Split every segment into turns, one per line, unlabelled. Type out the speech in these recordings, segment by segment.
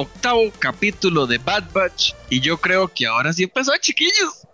octavo capítulo de Bad Batch y yo creo que ahora sí empezó, chiquillos.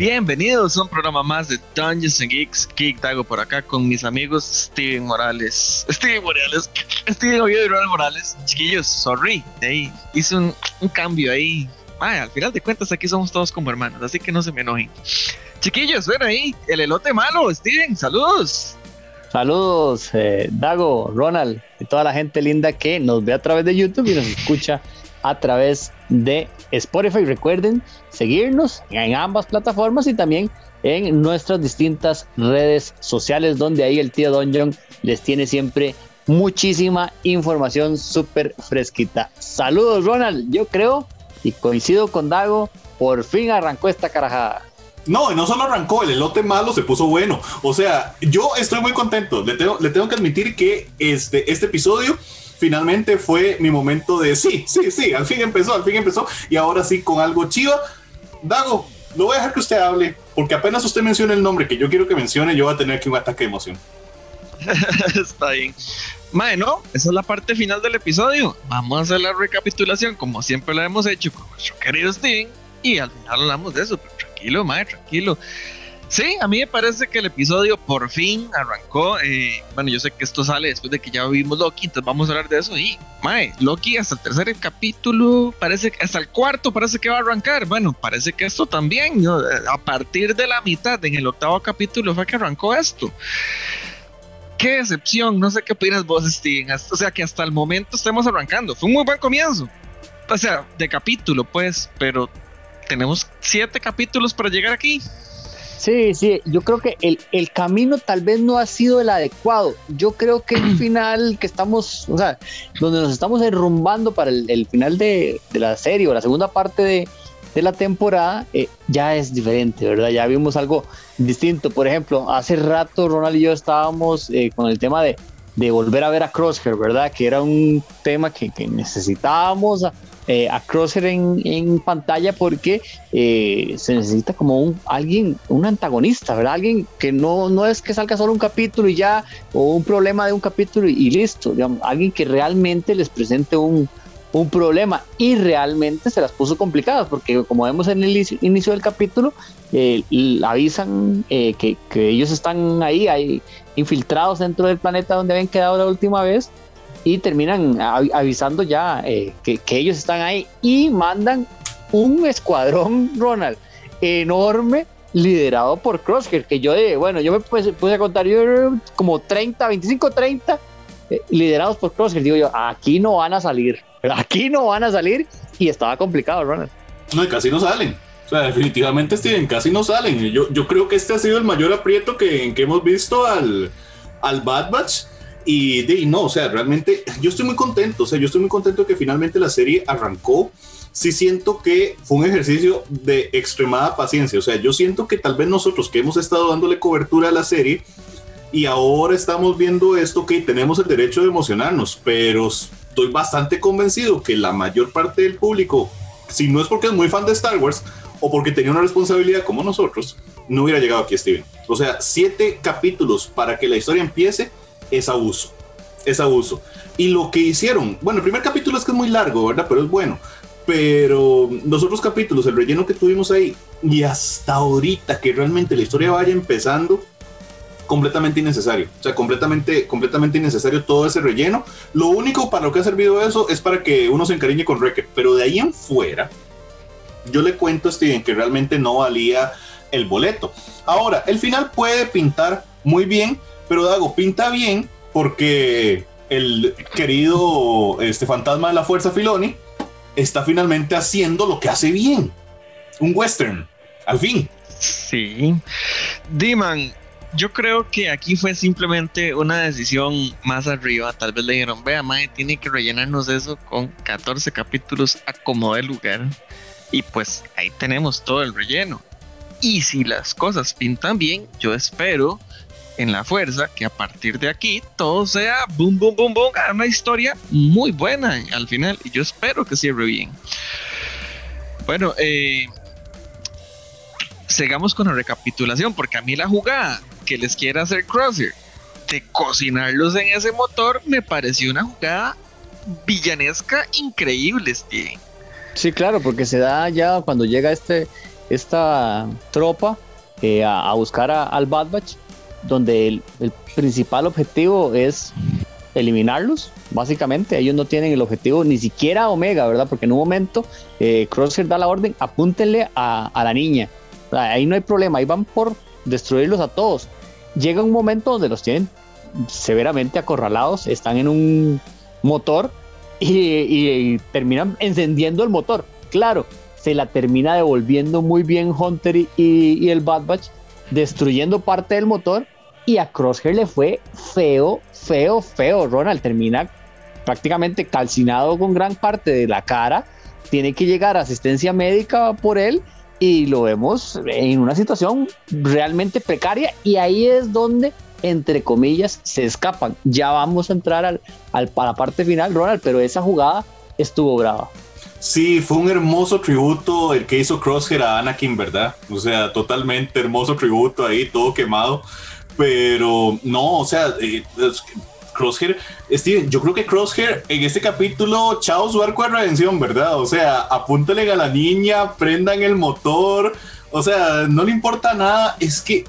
Bienvenidos a un programa más de Dungeons and Geeks. Geek Dago por acá con mis amigos Steven Morales. Steven Morales. Steven Oviedo y Ronald Morales. Chiquillos, sorry. Ahí hice un, cambio ahí. al final de cuentas aquí somos todos como hermanos, así que no se me enojen. Chiquillos, ven ahí, el elote malo, Steven, saludos.
Saludos, eh, Dago, Ronald y toda la gente linda que nos ve a través de YouTube y nos escucha a través de Spotify. Recuerden seguirnos en ambas plataformas y también en nuestras distintas redes sociales, donde ahí el tío Don les tiene siempre muchísima información súper fresquita. Saludos, Ronald. Yo creo y coincido con Dago, por fin arrancó esta carajada.
No, no solo arrancó, el elote malo se puso bueno. O sea, yo estoy muy contento. Le tengo, le tengo que admitir que este, este episodio finalmente fue mi momento de sí, sí, sí, al fin empezó, al fin empezó. Y ahora sí, con algo chiva. Dago, lo voy a dejar que usted hable, porque apenas usted mencione el nombre que yo quiero que mencione, yo voy a tener aquí un ataque de emoción.
Está bien. Bueno, esa es la parte final del episodio. Vamos a hacer la recapitulación como siempre lo hemos hecho con nuestro querido Steven. Y al final hablamos de eso. Pero tranquilo, mae, tranquilo. Sí, a mí me parece que el episodio por fin arrancó. Eh, bueno, yo sé que esto sale después de que ya vimos Loki, entonces vamos a hablar de eso. Y, mae, Loki hasta el tercer capítulo, parece que hasta el cuarto parece que va a arrancar. Bueno, parece que esto también, a partir de la mitad, en el octavo capítulo fue que arrancó esto. Qué decepción, no sé qué opinas vos, Steven. O sea, que hasta el momento estemos arrancando. Fue un muy buen comienzo. O sea, de capítulo, pues, pero tenemos siete capítulos para llegar aquí.
Sí, sí, yo creo que el, el, camino tal vez no ha sido el adecuado. Yo creo que el final que estamos, o sea, donde nos estamos derrumbando para el, final de, de, la serie o la segunda parte de, de la temporada, eh, ya es diferente, ¿verdad? Ya vimos algo distinto. Por ejemplo, hace rato Ronald y yo estábamos eh, con el tema de, de, volver a ver a Crosshair, ¿verdad? Que era un tema que, que necesitábamos eh, a Crosshair en, pantalla porque eh, se necesita como un alguien, un antagonista, ¿verdad? Alguien que no, no es que salga solo un capítulo y ya, o un problema de un capítulo y, listo, alguien que realmente les presente un, problema y realmente se las puso complicadas porque como vemos en el inicio del capítulo eh, avisan que, que, ellos están ahí, ahí infiltrados dentro del planeta donde habían quedado la última vez y terminan avisando ya eh, que, ellos están ahí y mandan un escuadrón, Ronald, enorme, liderado por Crosshair, que yo, de, bueno, yo me puse, a contar, yo como 30, 25, 30, liderados por Crosshair, digo yo, aquí no van a salir, aquí no van a salir, y estaba complicado, Ronald.
No, y casi no salen. O sea, definitivamente Steven, casi no salen. Yo, yo creo que este ha sido el mayor aprieto que, que hemos visto al, al Bad Batch y, de, no, o sea, realmente yo estoy muy contento, o sea, yo estoy muy contento que finalmente la serie arrancó. Sí siento que fue un ejercicio de extremada paciencia, o sea, yo siento que tal vez nosotros que hemos estado dándole cobertura a la serie y ahora estamos viendo esto, que tenemos el derecho de emocionarnos, pero estoy bastante convencido que la mayor parte del público, si no es porque es muy fan de Star Wars o porque tenía una responsabilidad como nosotros, no hubiera llegado aquí Steven. O sea, siete capítulos para que la historia empiece es abuso. Es abuso. Y lo que hicieron, bueno, el primer capítulo es que es muy largo, ¿verdad? Pero es bueno. Pero los otros capítulos, el relleno que tuvimos ahí, y hasta ahorita que realmente la historia vaya empezando, completamente innecesario. O sea, completamente, completamente innecesario todo ese relleno. Lo único para lo que ha servido eso es para que uno se encariñe con Wrecker. Pero de ahí en fuera, yo le cuento a Steven que realmente no valía el boleto. Ahora, el final puede pintar muy bien, pero Dago pinta bien porque el querido este fantasma de la fuerza Filoni está finalmente haciendo lo que hace bien. Un western, al fin.
Sí. Diman, yo creo que aquí fue simplemente una decisión más arriba. Tal vez le dijeron, vea, Mae, tiene que rellenarnos eso con 14 capítulos a como lugar. Y pues ahí tenemos todo el relleno. Y si las cosas pintan bien, yo espero en la fuerza que a partir de aquí todo sea boom, boom, boom, boom, una historia muy buena al final. Y yo espero que cierre bien. Bueno, eh, sigamos con la recapitulación, porque a mí la jugada que les quiere hacer Crosshair de cocinarlos en ese motor me pareció una jugada villanesca increíble, Steve.
Sí, claro, porque se da ya cuando llega este, esta tropa eh, a, buscar al Bad Batch, donde el, principal objetivo es eliminarlos, básicamente. Ellos no tienen el objetivo ni siquiera Omega, ¿verdad? Porque en un momento eh, Crosshair da la orden, apúntenle a, a la niña. Ahí no hay problema, ahí van por destruirlos a todos. Llega un momento donde los tienen severamente acorralados, están en un motor y, terminan encendiendo el motor. Claro, se la termina devolviendo muy bien Hunter y, el Bad Batch, destruyendo parte del motor. Y a Crosshair le fue feo, feo, feo. Ronald termina prácticamente calcinado con gran parte de la cara. Tiene que llegar asistencia médica por él y lo vemos en una situación realmente precaria. Y ahí es donde entre comillas, se escapan. Ya vamos a entrar al, al, a la parte final, Ronald, pero esa jugada estuvo brava.
Sí, fue un hermoso tributo el que hizo Crosshair a Anakin, ¿verdad? O sea, totalmente hermoso tributo ahí, todo quemado. Pero no, o sea, eh, Crosshair, Steven, yo creo que Crosshair en este capítulo, chao su arco de redención, ¿verdad? O sea, apúntale a la niña, prendan el motor, o sea, no le importa nada, es que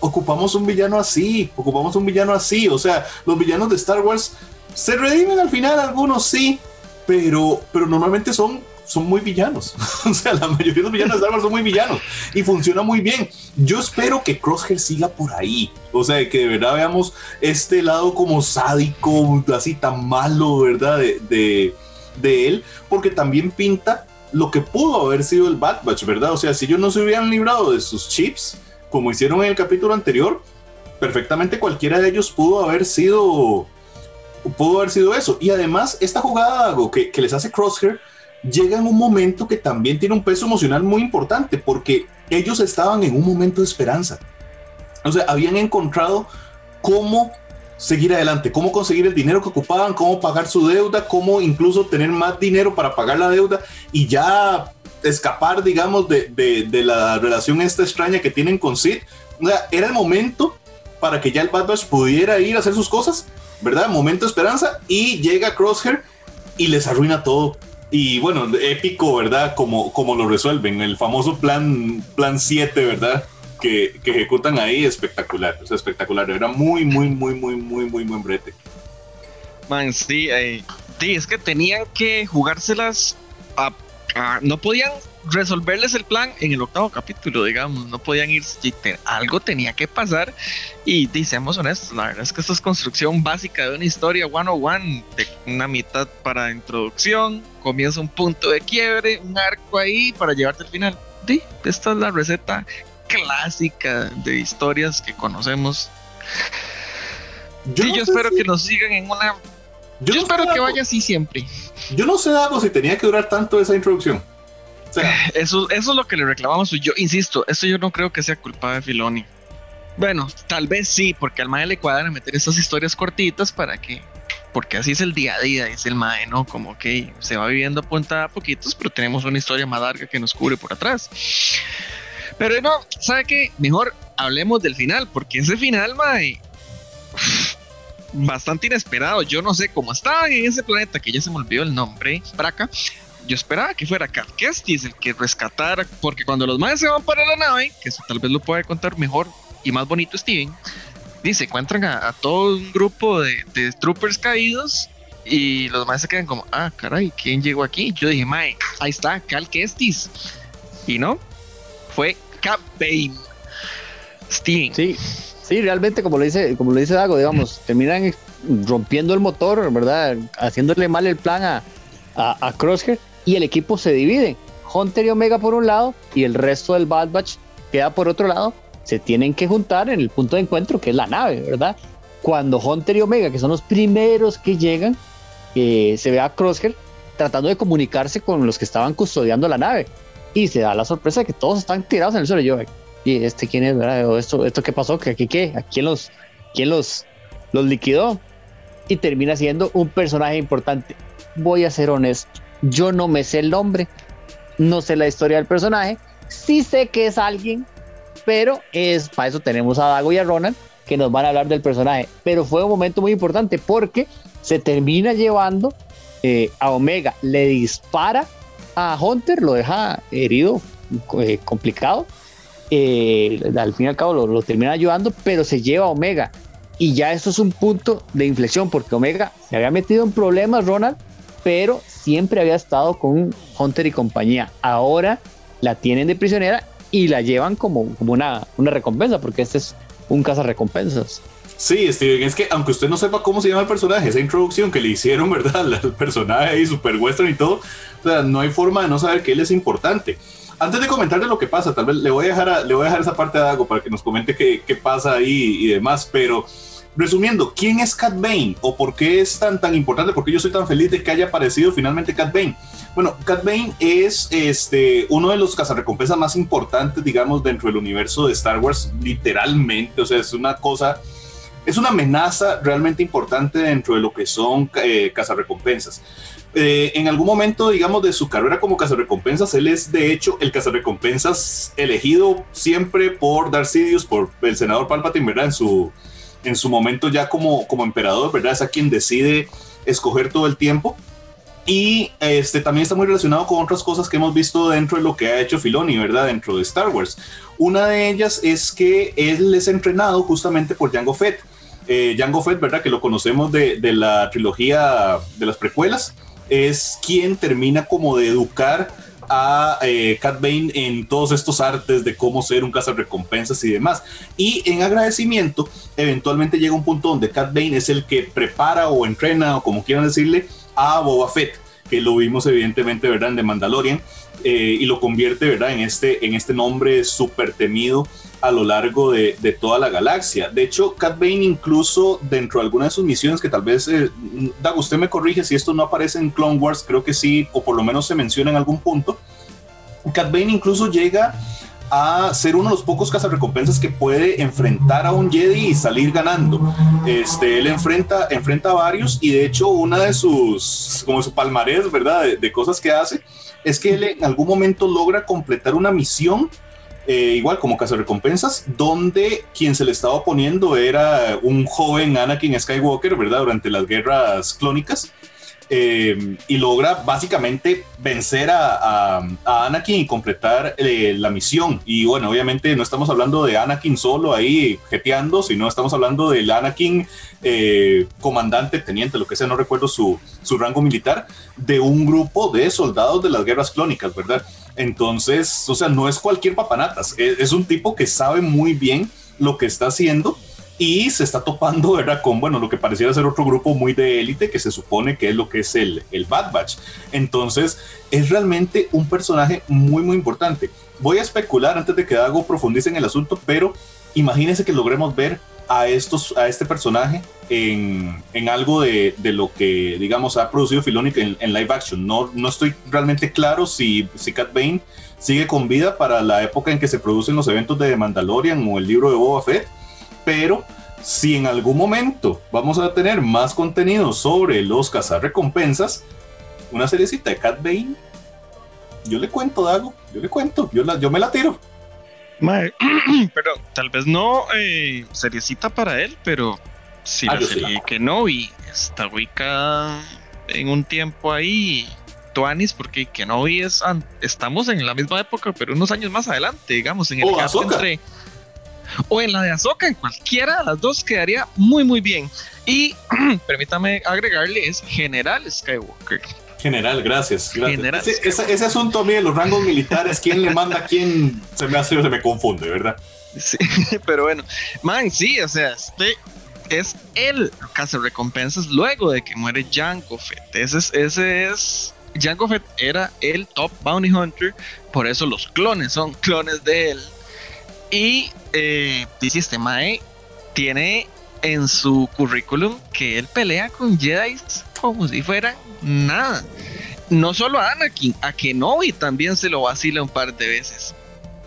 ocupamos un villano así, ocupamos un villano así. O sea, los villanos de Star Wars se redimen al final, algunos sí, pero, pero normalmente son, son muy villanos. o sea, la mayoría de los villanos de Star Wars son muy villanos y funciona muy bien. Yo espero que Crosshair siga por ahí. O sea, que de verdad veamos este lado como sádico, así tan malo, ¿verdad? De, de, de él, porque también pinta lo que pudo haber sido el Bad Batch, ¿verdad? O sea, si ellos no se hubieran librado de sus chips, como hicieron en el capítulo anterior, perfectamente cualquiera de ellos pudo haber sido pudo haber sido eso. Y además, esta jugada que, les hace Crosshair llega en un momento que también tiene un peso emocional muy importante, porque ellos estaban en un momento de esperanza. O sea, habían encontrado cómo seguir adelante, cómo conseguir el dinero que ocupaban, cómo pagar su deuda, cómo incluso tener más dinero para pagar la deuda y ya escapar, digamos, de, de, la relación esta extraña que tienen con Sid. era el momento para que ya el Bad Batch pudiera ir a hacer sus cosas, ¿verdad? Momento de esperanza y llega Crosshair y les arruina todo. Y bueno, épico, ¿verdad? Como, como lo resuelven, el famoso plan, plan 7, ¿verdad? Que, que, ejecutan ahí, espectacular, o espectacular. Era muy, muy, muy, muy, muy, muy buen brete.
Man, sí, eh, sí, es que tenían que jugárselas a no podían resolverles el plan en el octavo capítulo, digamos, no podían ir, algo tenía que pasar y seamos honestos, la verdad es que esto es construcción básica de una historia one on one, de una mitad para introducción, comienza un punto de quiebre, un arco ahí para llevarte al final. Sí, esta es la receta clásica de historias que conocemos. Yo, yo espero que nos sigan en una yo, espero que vaya así siempre.
Yo no sé algo si tenía que durar tanto esa introducción.
Eso, es lo que le reclamamos. Yo insisto, esto yo no creo que sea culpa de Filoni. Bueno, tal vez sí, porque al mae le cuadran meter esas historias cortitas para que. Porque así es el día a día, es el mae, ¿no? Como que se va viviendo a punta a poquitos, pero tenemos una historia más larga que nos cubre por atrás. Pero no, ¿sabe qué? Mejor hablemos del final, porque ese final, mae bastante inesperado. Yo no sé cómo estaban en ese planeta que ya se me olvidó el nombre, Braca. Yo esperaba que fuera Cal Kestis el que rescatara, porque cuando los maes se van para la nave, que eso tal vez lo puede contar mejor y más bonito Steven, dice, encuentran a, todo un grupo de, troopers caídos y los maes se quedan como, ah, caray, ¿quién llegó aquí? Yo dije, mae, ahí está, Cal Kestis. Y no, fue Cap Bane. Steven.
Sí, Sí, realmente, como lo dice, como lo dice Dago, digamos, terminan rompiendo el motor, ¿verdad? Haciéndole mal el plan a, a, Crosshair y el equipo se divide. Hunter y Omega por un lado y el resto del Bad Batch queda por otro lado. Se tienen que juntar en el punto de encuentro, que es la nave, ¿verdad? Cuando Hunter y Omega, que son los primeros que llegan, eh, se ve a Crosshair tratando de comunicarse con los que estaban custodiando la nave. Y se da la sorpresa de que todos están tirados en el suelo. Yo, ¿y este quién es, verdad? O esto, esto qué pasó? ¿Que aquí qué? ¿A quién los, quién los, los liquidó? Y termina siendo un personaje importante. Voy a ser honesto, yo no me sé el nombre, no sé la historia del personaje, sí sé que es alguien, pero es para eso tenemos a Dago y a Ronald que nos van a hablar del personaje. Pero fue un momento muy importante porque se termina llevando eh, a Omega, le dispara a Hunter, lo deja herido, eh, complicado. Eh, al fin y al cabo lo, lo, termina ayudando, pero se lleva a Omega. Y ya eso es un punto de inflexión porque Omega se había metido en problemas, Ronald, pero siempre había estado con Hunter y compañía. Ahora la tienen de prisionera y la llevan como, como una, una recompensa, porque este es un recompensas
Sí, Steven, es que aunque usted no sepa cómo se llama el personaje, esa introducción que le hicieron, ¿verdad? El personaje y super western y todo, o sea, no hay forma de no saber que él es importante. Antes de comentarle lo que pasa, tal vez le voy a dejar, le voy a dejar esa parte a Dago para que nos comente qué, qué pasa ahí y demás, pero resumiendo, ¿quién es Cat Bane? ¿O por qué es tan, tan importante? ¿Por qué yo soy tan feliz de que haya aparecido finalmente Cat Bane? Bueno, Cat Bane es este, uno de los cazarrecompensas más importantes, digamos, dentro del universo de Star Wars, literalmente. O sea, es una cosa, es una amenaza realmente importante dentro de lo que son eh, cazarrecompensas. Eh, en algún momento, digamos, de su carrera como cazarrecompensas, él es de hecho el cazarrecompensas elegido siempre por Darth Sidious, por el senador Palpatine, ¿verdad? En su, en su momento ya como, como emperador, ¿verdad? Es a quien decide escoger todo el tiempo. Y este también está muy relacionado con otras cosas que hemos visto dentro de lo que ha hecho Filoni, ¿verdad? Dentro de Star Wars. Una de ellas es que él es entrenado justamente por Jango Fett. Eh, Jango Fett, ¿verdad? Que lo conocemos de, de la trilogía de las precuelas. Es quien termina como de educar a eh, Cat Bane en todos estos artes de cómo ser un recompensas y demás. Y en agradecimiento, eventualmente llega un punto donde Cat Bane es el que prepara o entrena o como quieran decirle a Boba Fett, que lo vimos evidentemente, ¿verdad? En The Mandalorian eh, y lo convierte, ¿verdad? En este, en este nombre súper temido a lo largo de, toda la galaxia. De hecho, Cat Bane incluso dentro de alguna de sus misiones, que tal vez, eh, Dag, usted me corrige si esto no aparece en Clone Wars, creo que sí, o por lo menos se menciona en algún punto, Cat Bane incluso llega a ser uno de los pocos cazarrecompensas que puede enfrentar a un Jedi y salir ganando. Este, él enfrenta, enfrenta a varios y de hecho una de sus, como su palmarés, ¿verdad? De, de cosas que hace, es que él en algún momento logra completar una misión eh, igual como recompensas, donde quien se le estaba oponiendo era un joven Anakin Skywalker, ¿verdad? Durante las guerras clónicas. Eh, y logra básicamente vencer a, a, Anakin y completar eh, la misión. Y bueno, obviamente no estamos hablando de Anakin solo ahí jeteando, sino estamos hablando del Anakin comandante, teniente, lo que sea, no recuerdo su, su rango militar, de un grupo de soldados de las guerras clónicas, ¿verdad? Entonces, o sea, no es cualquier papanatas, es, un tipo que sabe muy bien lo que está haciendo y se está topando, ¿verdad? Con, bueno, lo que pareciera ser otro grupo muy de élite que se supone que es lo que es el, el Bad Batch. Entonces, es realmente un personaje muy, muy importante. Voy a especular antes de que Dago profundice en el asunto, pero imagínense que logremos ver a, estos, a este personaje en, en algo de, de, lo que, digamos, ha producido Filoni en, en, live action. No, no estoy realmente claro si, si Cat Bane sigue con vida para la época en que se producen los eventos de Mandalorian o el libro de Boba Fett, pero si en algún momento vamos a tener más contenido sobre los recompensas una seriecita de Cat Bane, yo le cuento, Dago, yo le cuento, yo, la, yo me la tiro.
pero tal vez no eh, seriecita para él, pero si ah, la serie que no y está ubicada en un tiempo ahí Tuanis, porque Kenobi es estamos en la misma época, pero unos años más adelante, digamos, en el caso entre o en la de Azoka, en cualquiera de las dos quedaría muy muy bien. Y permítame agregarle es General Skywalker.
General, gracias. Ese, asunto a mí de los rangos militares, quién le manda a quién, se me hace, se me confunde, ¿verdad?
Sí, pero bueno, man, sí, o sea, este es el caso recompensas luego de que muere Fett. Ese es, ese es Jango Fett era el top bounty hunter, por eso los clones son clones de él. Y eh, dice este Mae tiene en su currículum que él pelea con Jedi como si fuera nada. No solo a Anakin, a Kenobi también se lo vacila un par de veces.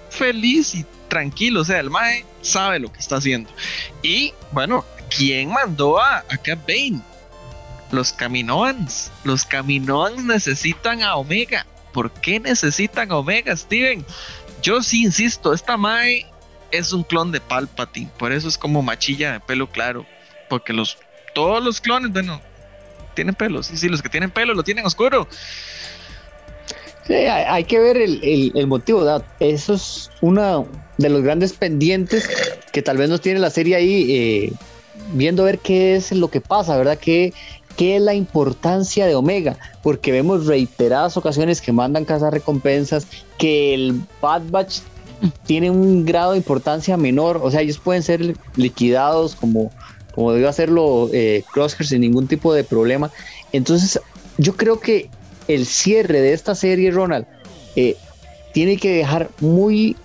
Feliz y tranquilo, o sea, el Mae sabe lo que está haciendo. Y bueno, ¿quién mandó a, a Cat Bane? Los Caminoans. Los Caminoans necesitan a Omega. ¿Por qué necesitan a Omega, Steven? Yo sí insisto, esta Mae es un clon de Palpatine, por eso es como machilla de pelo claro, porque los todos los clones, bueno, tienen pelo, sí, sí, los que tienen pelo lo tienen oscuro.
Sí, hay, que ver el, motivo, ¿verdad? Eso es uno de los grandes pendientes que tal vez nos tiene la serie ahí, eh, viendo ver qué es lo que pasa, ¿verdad? ¿Qué, ¿Qué es la importancia de Omega? Porque vemos reiteradas ocasiones que mandan cazar recompensas, que el Bad Batch tiene un grado de importancia menor, o sea, ellos pueden ser liquidados como, como debe hacerlo eh, Crosshair sin ningún tipo de problema. Entonces, yo creo que el cierre de esta serie, Ronald, eh, tiene que dejar muy...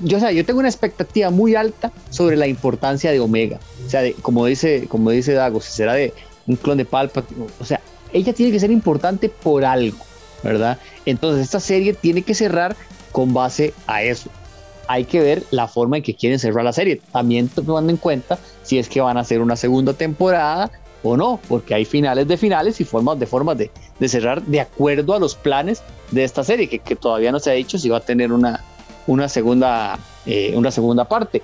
yo, sea, yo tengo una expectativa muy alta sobre la importancia de Omega. O sea, como, dice, como dice Dago, si será de un clon de Palpa, o sea, ella tiene que ser importante por algo, ¿verdad? Entonces esta serie tiene que cerrar con base a eso. Hay que ver la forma en que quieren cerrar la serie. También tomando en cuenta si es que van a hacer una segunda temporada o no, porque hay finales de finales y formas de formas de, cerrar de acuerdo a los planes de esta serie, que, todavía no se ha dicho si va a tener una, una, segunda, eh, una segunda parte.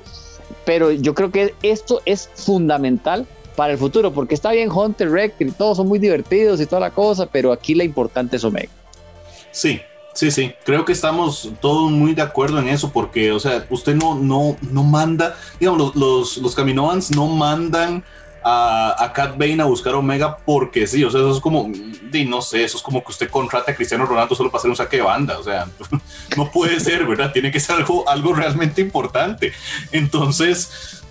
Pero yo creo que esto es fundamental para el futuro, porque está bien Hunter, Rec, y todos son muy divertidos y toda la cosa, pero aquí la importante es Omega.
Sí, Sí, sí, creo que estamos todos muy de acuerdo en eso, porque, o sea, usted no, no, no manda, digamos, los, los, Caminoans no mandan a, a Cat Bane a buscar Omega porque sí, o sea, eso es como, no sé, eso es como que usted contrata a Cristiano Ronaldo solo para hacer un saque de banda, o sea, no puede ser, ¿verdad? Tiene que ser algo, algo realmente importante. Entonces,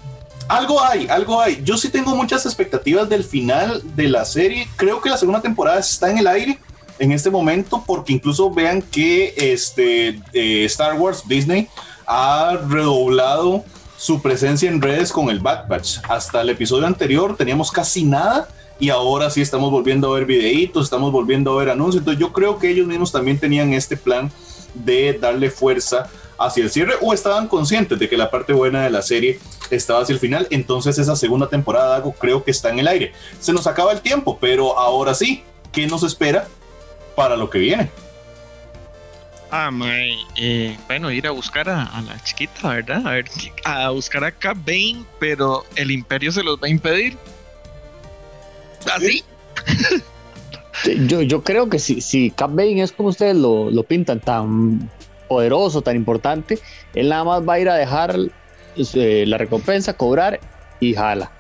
algo hay, algo hay. Yo sí tengo muchas expectativas del final de la serie. Creo que la segunda temporada está en el aire en este momento, porque incluso vean que este, eh, Star Wars, Disney, ha redoblado su presencia en redes con el Bad Batch. Hasta el episodio anterior teníamos casi nada y ahora sí estamos volviendo a ver videitos, estamos volviendo a ver anuncios. Entonces yo creo que ellos mismos también tenían este plan de darle fuerza hacia el cierre o estaban conscientes de que la parte buena de la serie estaba hacia el final. Entonces esa segunda temporada creo que está en el aire. Se nos acaba el tiempo, pero ahora sí, ¿qué nos espera para lo que viene?
Ah, eh, bueno, ir a buscar a, la chiquita, ¿verdad? A ver, a buscar a Cap Bane, pero el Imperio se los va a impedir. ¿Así?
yo, yo creo que si, si Cap Bane es como ustedes lo, lo pintan, tan poderoso, tan importante, él nada más va a ir a dejar eh, la recompensa, cobrar y jala,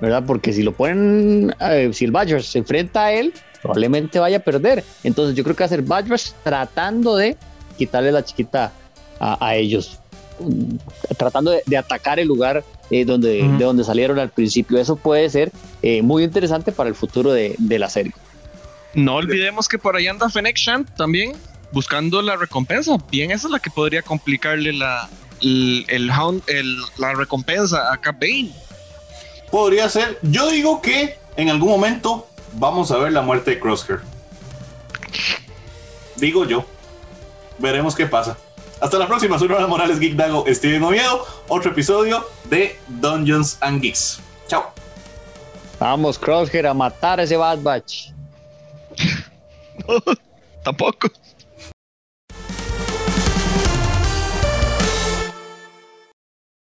¿verdad? Porque si lo ponen, eh, si el Badger se enfrenta a él, probablemente vaya a perder. Entonces yo creo que va a ser Badger tratando de quitarle la chiquita a, ellos, tratando de, atacar el lugar eh, donde, de donde salieron al principio. Eso puede ser muy interesante para el futuro de, de, la serie.
No olvidemos que por ahí anda Fennec Shant también buscando la recompensa. Bien, esa es la que podría complicarle la, el, el, la recompensa a Cap Bane.
Podría ser. Yo digo que en algún momento vamos a ver la muerte de Crosshair. Digo yo. Veremos qué pasa. Hasta la próxima. Soy Ronald Morales Geek Dago Steven Oviedo. Otro episodio de Dungeons and Geeks. Chao.
Vamos, Crosshair, a matar a ese Bad Batch.
tampoco.